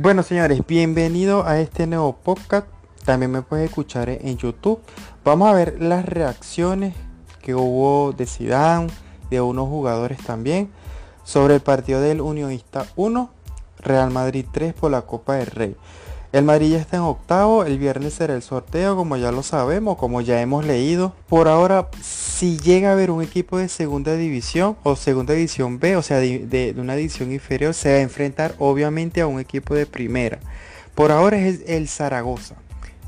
Bueno señores, bienvenido a este nuevo podcast. También me puedes escuchar en YouTube. Vamos a ver las reacciones que hubo de Zidane, de unos jugadores también, sobre el partido del Unionista 1, Real Madrid 3 por la Copa del Rey. El Madrid ya está en octavo, el viernes será el sorteo, como ya lo sabemos, como ya hemos leído. Por ahora, si llega a haber un equipo de segunda división o segunda división B, o sea, de, una división inferior, se va a enfrentar obviamente a un equipo de primera. Por ahora es el Zaragoza,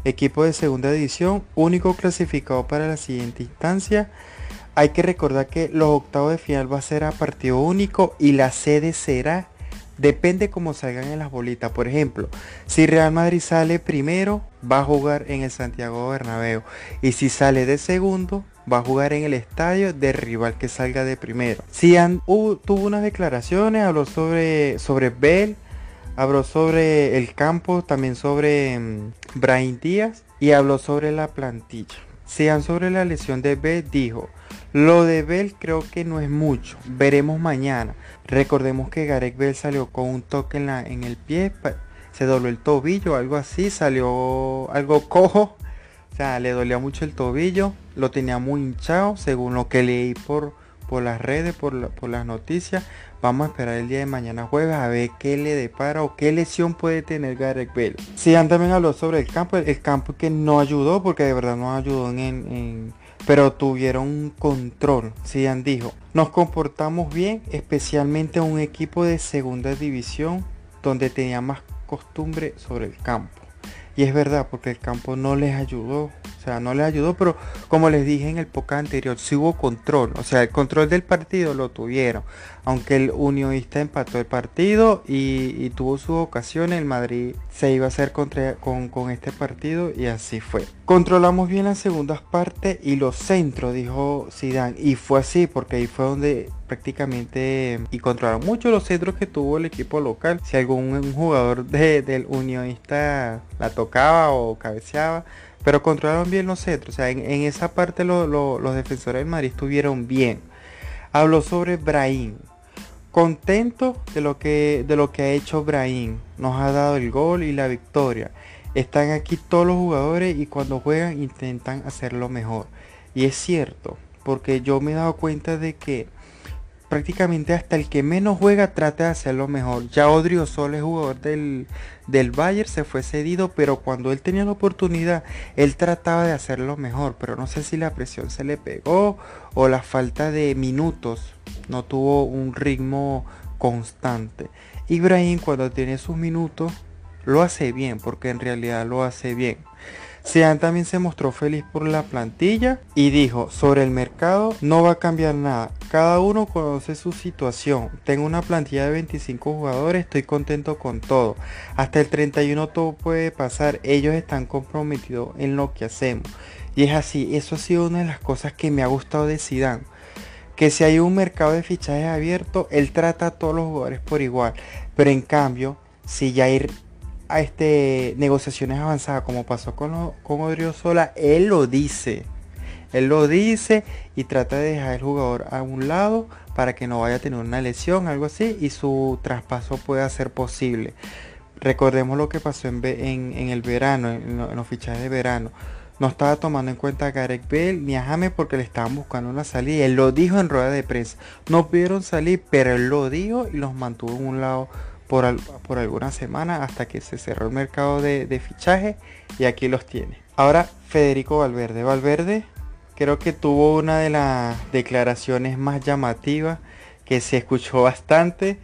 equipo de segunda división, único clasificado para la siguiente instancia. Hay que recordar que los octavos de final va a ser a partido único y la sede será Depende cómo salgan en las bolitas. Por ejemplo, si Real Madrid sale primero, va a jugar en el Santiago Bernabéu. Y si sale de segundo, va a jugar en el estadio del rival que salga de primero. Si tuvo unas declaraciones, habló sobre, sobre Bell, habló sobre el campo, también sobre um, Díaz y habló sobre la plantilla. Sean sobre la lesión de Bell, dijo, lo de Bell creo que no es mucho, veremos mañana. Recordemos que Gareth Bell salió con un toque en, la, en el pie, se dobló el tobillo, algo así, salió algo cojo. O sea, le dolía mucho el tobillo, lo tenía muy hinchado, según lo que leí por, por las redes, por, las noticias. Vamos a esperar el día de mañana jueves a ver qué le depara o qué lesión puede tener Gareth Bell. Sí, también habló sobre el campo, el, campo que no ayudó, porque de verdad no ayudó en pero tuvieron un control. Sian dijo, nos comportamos bien, especialmente un equipo de segunda división donde tenía más costumbre sobre el campo. Y es verdad, porque el campo no les ayudó. O sea, no les ayudó, pero como les dije en el podcast anterior, sí hubo control. O sea, el control del partido lo tuvieron. Aunque el unionista empató el partido y, tuvo su ocasión, el Madrid se iba a hacer contra, con, este partido y así fue. Controlamos bien las segundas partes y los centros, dijo Zidane. Y fue así, porque ahí fue donde prácticamente y controlaron mucho los centros que tuvo el equipo local. Si algún jugador del unionista la tocaba o cabeceaba, pero controlaron bien los centros. O sea, en, esa parte los defensores del Madrid estuvieron bien. Habló sobre Brahim. Contento de lo que de lo que ha hecho Brahim. Nos ha dado el gol y la victoria. Están aquí todos los jugadores y cuando juegan intentan hacerlo mejor. Y es cierto, porque yo me he dado cuenta de que prácticamente hasta el que menos juega trata de hacerlo mejor. Ya Odriozola es jugador del, del Bayern, se fue cedido, pero cuando él tenía la oportunidad, él trataba de hacerlo mejor. Pero no sé si la presión se le pegó o la falta de minutos. No tuvo un ritmo constante. Ibrahim cuando tiene sus minutos lo hace bien, porque en realidad lo hace bien. Sean también se mostró feliz por la plantilla y dijo, sobre el mercado no va a cambiar nada. Cada uno conoce su situación. Tengo una plantilla de 25 jugadores, estoy contento con todo. Hasta el 31 todo puede pasar. Ellos están comprometidos en lo que hacemos. Y es así, eso ha sido una de las cosas que me ha gustado de Zidane. Que si hay un mercado de fichajes abierto, él trata a todos los jugadores por igual. Pero en cambio, si ya hay a este, negociaciones avanzadas como pasó con, con Odriozola, él lo dice. Él lo dice y trata de dejar el jugador a un lado para que no vaya a tener una lesión, algo así, y su traspaso pueda ser posible. Recordemos lo que pasó en, en, el verano, en, los fichajes de verano. No estaba tomando en cuenta a Gareth Bale ni a James porque le estaban buscando una salida. Él lo dijo en rueda de prensa. No pudieron salir, pero él lo dijo y los mantuvo en un lado por, algunas semanas hasta que se cerró el mercado de, de fichaje y aquí los tiene. Ahora Federico Valverde. Valverde creo que tuvo una de las declaraciones más llamativas que se escuchó bastante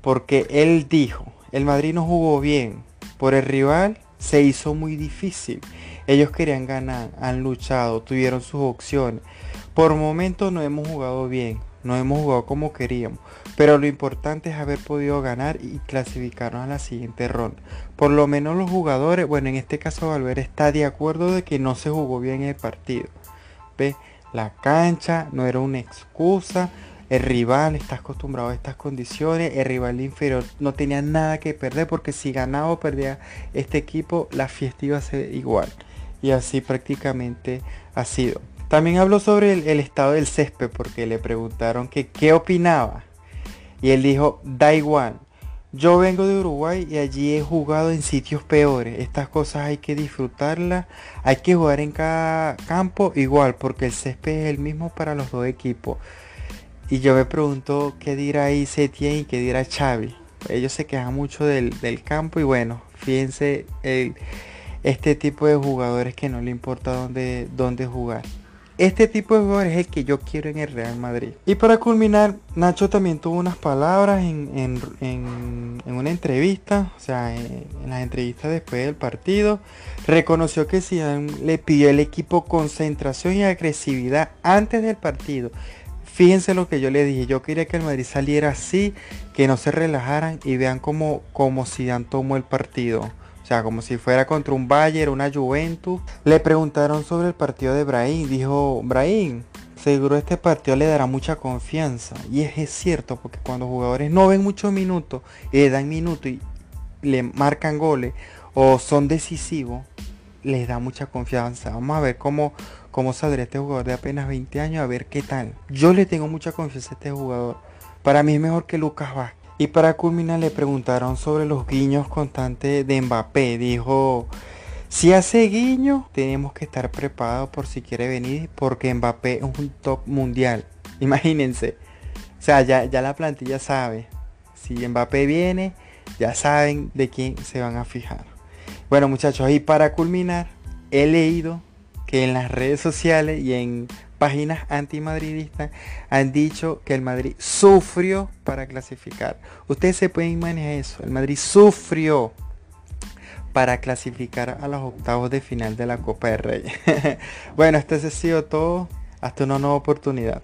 porque él dijo, el Madrid no jugó bien, por el rival se hizo muy difícil. Ellos querían ganar, han luchado, tuvieron sus opciones. Por momentos no hemos jugado bien, no hemos jugado como queríamos, pero lo importante es haber podido ganar y clasificarnos a la siguiente ronda. Por lo menos los jugadores, bueno, en este caso Valverde está de acuerdo de que no se jugó bien el partido. ¿Ve? La cancha no era una excusa. El rival está acostumbrado a estas condiciones. El rival inferior no tenía nada que perder porque si ganaba o perdía este equipo, la fiesta iba a ser igual. Y así prácticamente ha sido. También habló sobre el, estado del césped porque le preguntaron que qué opinaba. Y él dijo, da igual, Yo vengo de Uruguay y allí he jugado en sitios peores. Estas cosas hay que disfrutarlas. Hay que jugar en cada campo igual porque el césped es el mismo para los dos equipos. Y yo me pregunto qué dirá Setien y qué dirá Xavi. Ellos se quejan mucho del, campo y bueno, fíjense este tipo de jugadores que no le importa dónde, dónde jugar. Este tipo de jugador es el que yo quiero en el Real Madrid. Y para culminar, Nacho también tuvo unas palabras en, una entrevista, o sea, en, las entrevistas después del partido. Reconoció que Zidane le pidió al equipo concentración y agresividad antes del partido. Fíjense lo que yo le dije, yo quería que el Madrid saliera así, que no se relajaran y vean cómo, cómo Zidane tomó el partido. Sea, como si fuera contra un Bayern, una Juventus. Le preguntaron sobre el partido de Brahim. Dijo, Brahim, seguro este partido le dará mucha confianza. Y es, cierto, porque cuando jugadores no ven muchos minutos, le dan minutos y le marcan goles o son decisivos, les da mucha confianza. Vamos a ver cómo, cómo saldrá este jugador de apenas 20 años, a ver qué tal. Yo le tengo mucha confianza a este jugador. Para mí es mejor que Lucas Vázquez. Y para culminar le preguntaron sobre los guiños constantes de Mbappé. Dijo, si hace guiño, tenemos que estar preparados por si quiere venir, porque Mbappé es un top mundial. Imagínense. O sea, ya, ya la plantilla sabe. Si Mbappé viene, ya saben de quién se van a fijar. Bueno muchachos, y para culminar, he leído que en las redes sociales y en páginas antimadridistas han dicho que el Madrid sufrió para clasificar. Ustedes se pueden imaginar eso. El Madrid sufrió para clasificar a los octavos de final de la Copa de Rey. bueno, esto ha sido todo. Hasta una nueva oportunidad.